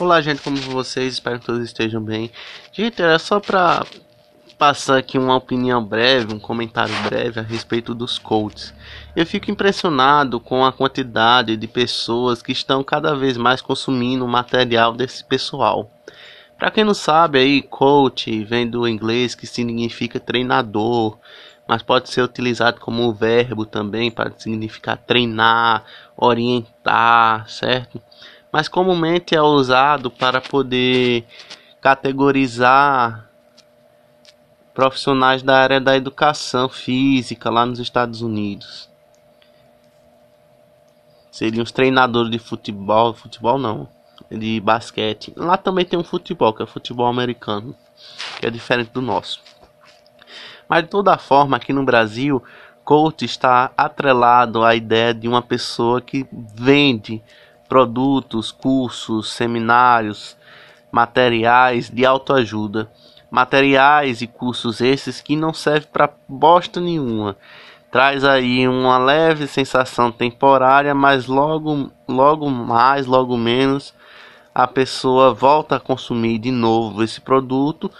Olá, gente, como vocês? Espero que todos estejam bem. Gente, era só para passar aqui uma opinião breve, um comentário breve a respeito dos coaches. Eu fico impressionado com a quantidade de pessoas que estão cada vez mais consumindo o material desse pessoal. Para quem não sabe, aí coach vem do inglês que significa treinador, mas pode ser utilizado como verbo também para significar treinar, orientar, certo? Mas comumente é usado para poder categorizar profissionais da área da educação física lá nos Estados Unidos. Seriam os treinadores de futebol, futebol não, de basquete. Lá também tem um futebol, que é o futebol americano, que é diferente do nosso. Mas de toda forma, aqui no Brasil, coach está atrelado à ideia de uma pessoa que vende produtos, cursos, seminários, materiais de autoajuda, materiais e cursos esses que não servem para bosta nenhuma. Traz aí uma leve sensação temporária, mas logo, logo mais, logo menos, a pessoa volta a consumir de novo esse produto,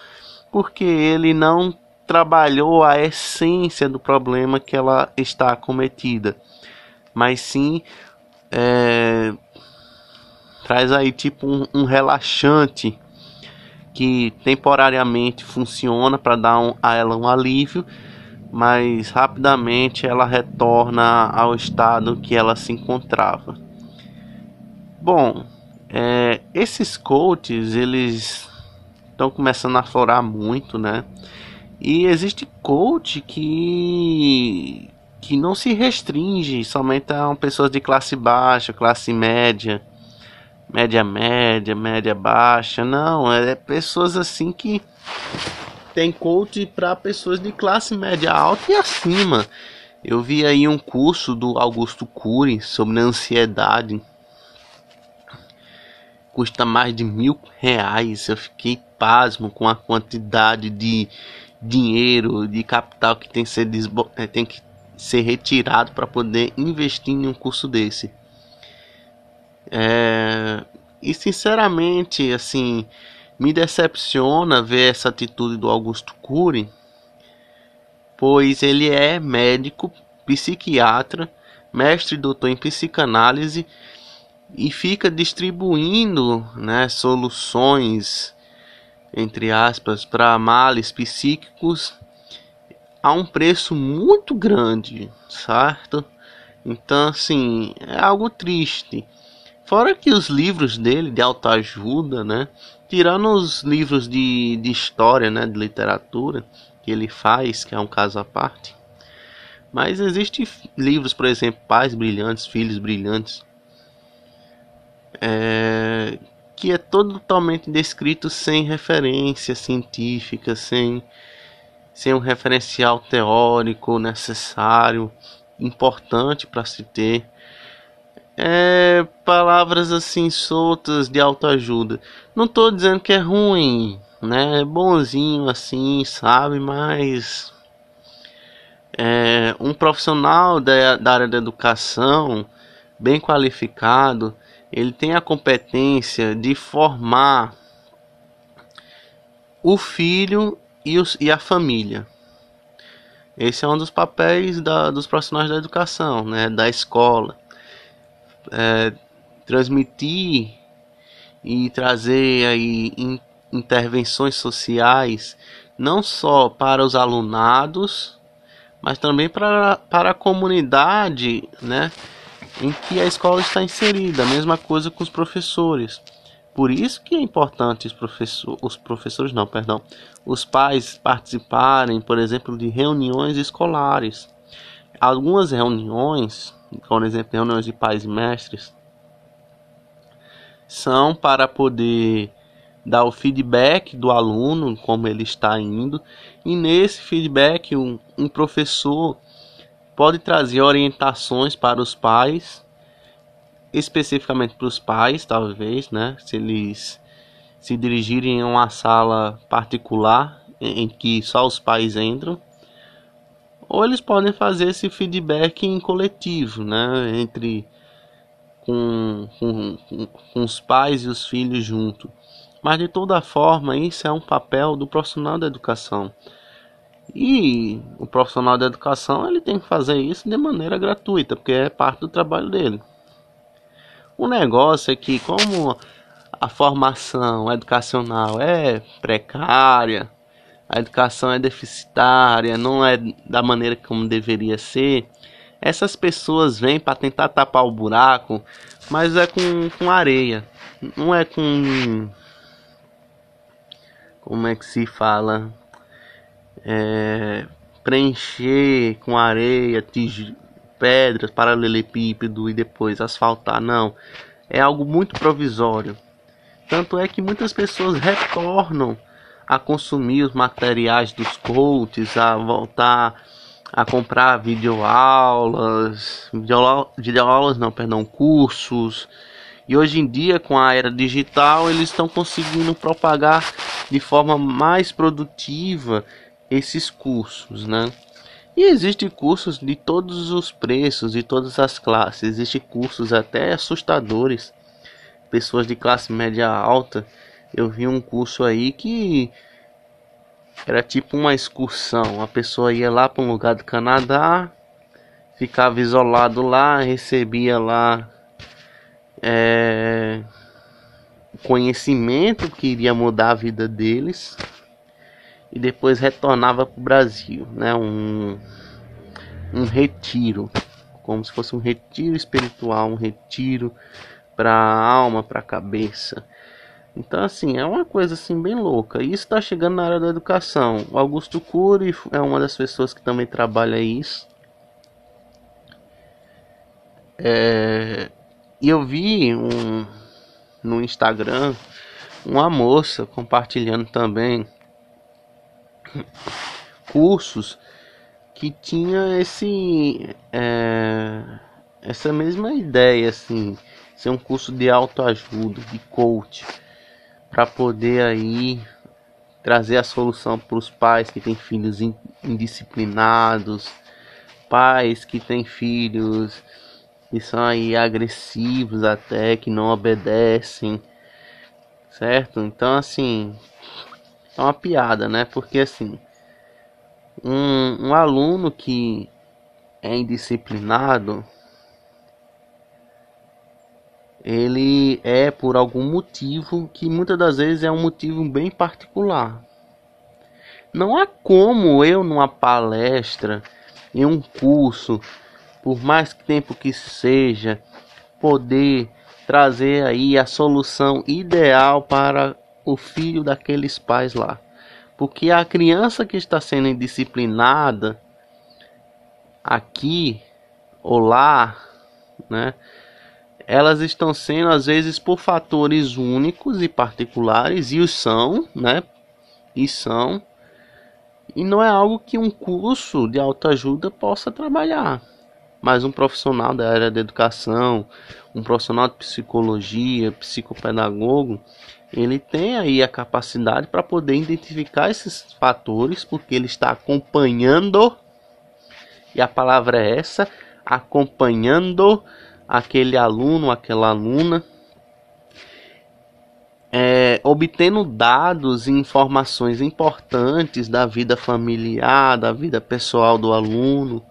porque ele não trabalhou a essência do problema que ela está acometida, mas sim é, traz aí tipo um, um relaxante que temporariamente funciona para dar um, a ela um alívio, mas rapidamente ela retorna ao estado que ela se encontrava. Bom, é, esses coaches eles estão começando a florar muito, né? E existe coach que que não se restringe somente a pessoas de classe baixa, classe média média média, média baixa, não, é pessoas assim que tem coach para pessoas de classe média alta e acima. Eu vi aí um curso do Augusto Cury sobre ansiedade. Custa mais de mil reais. Eu fiquei pasmo com a quantidade de dinheiro, de capital que tem que ser, é, tem que ser retirado para poder investir em um curso desse. É, e sinceramente, assim, me decepciona ver essa atitude do Augusto Cury, pois ele é médico, psiquiatra, mestre e doutor em psicanálise e fica distribuindo né, soluções, entre aspas, para males psíquicos a um preço muito grande, certo? Então, assim, é algo triste. Fora que os livros dele de autoajuda, né? Tirando os livros de, de história, né? De literatura que ele faz, que é um caso à parte. Mas existem livros, por exemplo, Pais Brilhantes, Filhos Brilhantes, é, que é totalmente descrito sem referência científica, sem, sem um referencial teórico necessário, importante para se ter é, palavras assim soltas de autoajuda. Não estou dizendo que é ruim, né? É bonzinho assim, sabe? Mas é, um profissional da, da área da educação, bem qualificado, ele tem a competência de formar o filho e, os, e a família. Esse é um dos papéis da, dos profissionais da educação, né, da escola é, transmitir e trazer aí in, intervenções sociais não só para os alunados, mas também para, para a comunidade, né, em que a escola está inserida. A mesma coisa com os professores. Por isso que é importante os, professor, os professores, não, perdão, os pais participarem, por exemplo, de reuniões escolares. Algumas reuniões por exemplo, reuniões de pais e mestres, são para poder dar o feedback do aluno, como ele está indo, e nesse feedback um, um professor pode trazer orientações para os pais, especificamente para os pais, talvez, né? Se eles se dirigirem a uma sala particular em, que só os pais entram ou eles podem fazer esse feedback em coletivo, né, entre com, com, com os pais e os filhos junto. Mas de toda forma, isso é um papel do profissional da educação. E o profissional da educação ele tem que fazer isso de maneira gratuita, porque é parte do trabalho dele. O negócio é que como a formação educacional é precária, a educação é deficitária, não é da maneira como deveria ser, essas pessoas vêm para tentar tapar o buraco, mas é com, com areia, não é com. Como é que se fala? É, preencher com areia, pedras, paralelepípedo e depois asfaltar, não. É algo muito provisório. Tanto é que muitas pessoas retornam a consumir os materiais dos coaches, a voltar a comprar videoaulas, videoaulas não, perdão, cursos. E hoje em dia, com a era digital, eles estão conseguindo propagar de forma mais produtiva esses cursos, né? E existem cursos de todos os preços, de todas as classes. Existem cursos até assustadores. Pessoas de classe média alta. Eu vi um curso aí que era tipo uma excursão. A pessoa ia lá para um lugar do Canadá, ficava isolado lá, recebia lá é, conhecimento que iria mudar a vida deles e depois retornava para o Brasil, né? Um, um retiro, como se fosse um retiro espiritual, um retiro para a alma, para a cabeça. Então, assim, é uma coisa assim bem louca. E isso está chegando na área da educação. O Augusto Cury é uma das pessoas que também trabalha isso. É... E eu vi um... no Instagram uma moça compartilhando também cursos que tinha esse é... essa mesma ideia assim ser um curso de autoajuda de coach para poder aí trazer a solução para os pais que têm filhos indisciplinados, pais que têm filhos que são aí agressivos até, que não obedecem, certo? Então assim, é uma piada, né? Porque assim, um, um aluno que é indisciplinado, ele é por algum motivo que muitas das vezes é um motivo bem particular. Não há como eu numa palestra, em um curso, por mais tempo que seja, poder trazer aí a solução ideal para o filho daqueles pais lá. Porque a criança que está sendo indisciplinada aqui ou lá, né? Elas estão sendo às vezes por fatores únicos e particulares e os são, né? E são. E não é algo que um curso de autoajuda possa trabalhar. Mas um profissional da área da educação, um profissional de psicologia, psicopedagogo, ele tem aí a capacidade para poder identificar esses fatores, porque ele está acompanhando, e a palavra é essa, acompanhando aquele aluno, aquela aluna, é, obtendo dados e informações importantes da vida familiar, da vida pessoal do aluno,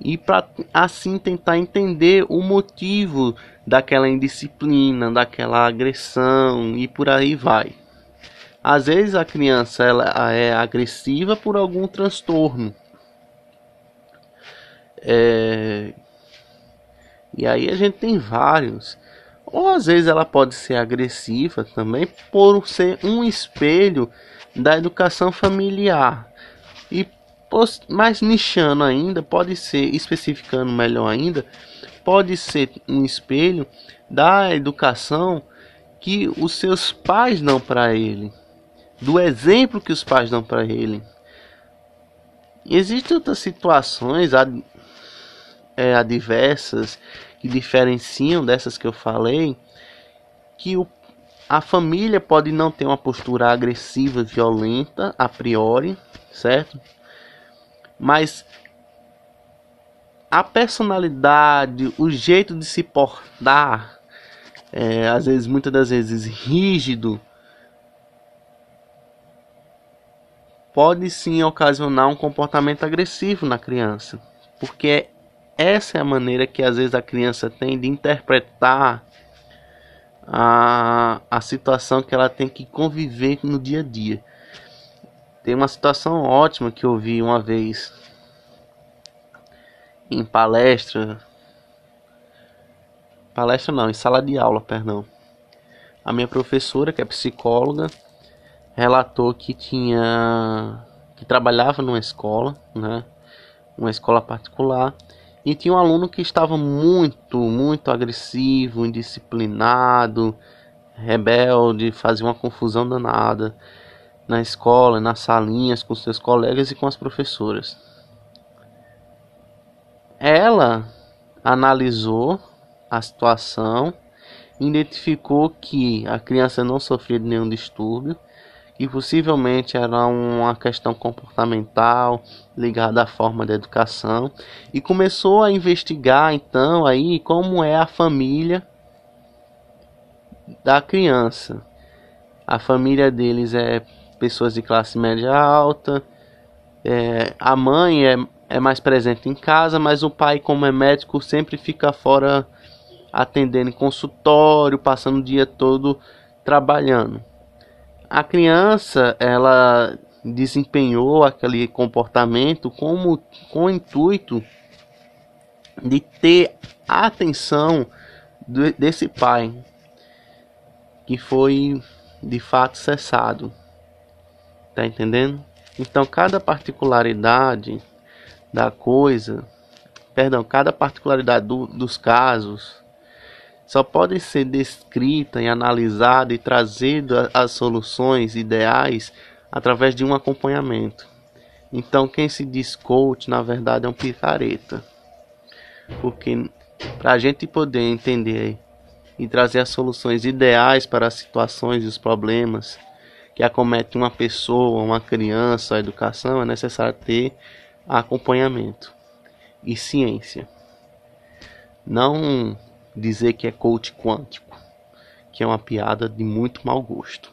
e para assim tentar entender o motivo daquela indisciplina, daquela agressão e por aí vai. Às vezes a criança ela é agressiva por algum transtorno. É, e aí a gente tem vários. Ou às vezes ela pode ser agressiva também por ser um espelho da educação familiar. E mais nichando ainda, pode ser, especificando melhor ainda, pode ser um espelho da educação que os seus pais dão para ele, do exemplo que os pais dão para ele. Existem outras situações é, adversas que diferenciam dessas que eu falei, que o, a família pode não ter uma postura agressiva, violenta a priori, certo? Mas a personalidade, o jeito de se portar, é, às vezes, muitas das vezes rígido, pode sim ocasionar um comportamento agressivo na criança, porque essa é a maneira que às vezes a criança tem de interpretar a, a situação que ela tem que conviver no dia a dia. Tem uma situação ótima que eu vi uma vez em palestra. Palestra não, em sala de aula, perdão. A minha professora, que é psicóloga, relatou que tinha que trabalhava numa escola, né? Uma escola particular e tinha um aluno que estava muito, muito agressivo, indisciplinado, rebelde, fazia uma confusão danada na escola, nas salinhas com seus colegas e com as professoras. Ela analisou a situação, identificou que a criança não sofria de nenhum distúrbio que possivelmente era uma questão comportamental ligada à forma de educação e começou a investigar então aí como é a família da criança. A família deles é pessoas de classe média alta, é, a mãe é, é mais presente em casa, mas o pai, como é médico, sempre fica fora atendendo em consultório, passando o dia todo trabalhando a criança ela desempenhou aquele comportamento como com o intuito de ter a atenção desse pai que foi de fato cessado. Tá entendendo? Então cada particularidade da coisa, perdão, cada particularidade do, dos casos só podem ser descritas e analisadas e trazidas as soluções ideais através de um acompanhamento. Então, quem se diz coach, na verdade, é um picareta. Porque para a gente poder entender e trazer as soluções ideais para as situações e os problemas que acometem uma pessoa, uma criança, a educação, é necessário ter acompanhamento e ciência. Não dizer que é coach quântico, que é uma piada de muito mau gosto.